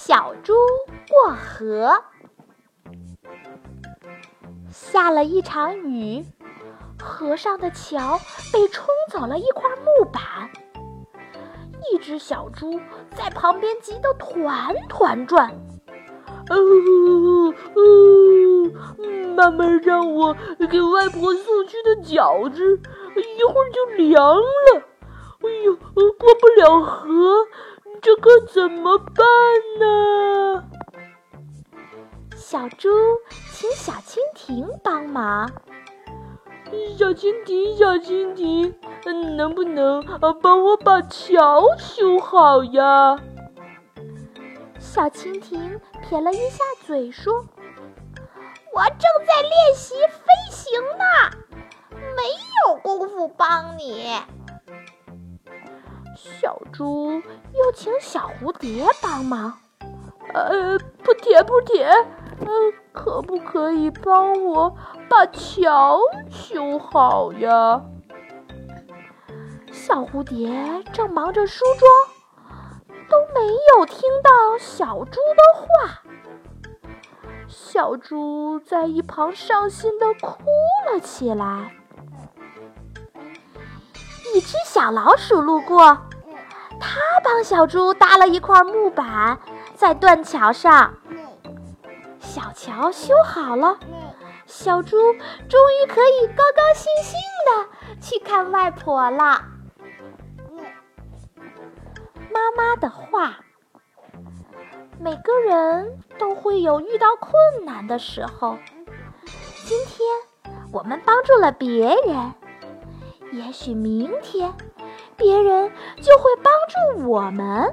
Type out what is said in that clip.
小猪过河，下了一场雨，河上的桥被冲走了一块木板，一只小猪在旁边急得团团转。呜呜呜，妈妈让我给外婆送去的饺子，一会儿就凉了。哎呦，过不了河，这可怎么办呢？小猪请小蜻蜓帮忙。小蜻蜓，小蜻蜓，嗯能不能帮我把桥修好呀？小蜻蜓撇了一下嘴说：“我正在练习飞行呢，没有功夫帮你。”小猪又请小蝴蝶帮忙，呃，不甜不甜，嗯，可不可以帮我把桥修好呀？小蝴蝶正忙着梳妆，都没有听到小猪的话。小猪在一旁伤心的哭了起来。一只小老鼠路过。他帮小猪搭了一块木板，在断桥上。小桥修好了，小猪终于可以高高兴兴的去看外婆了。妈妈的话：每个人都会有遇到困难的时候。今天我们帮助了别人，也许明天。别人就会帮助我们。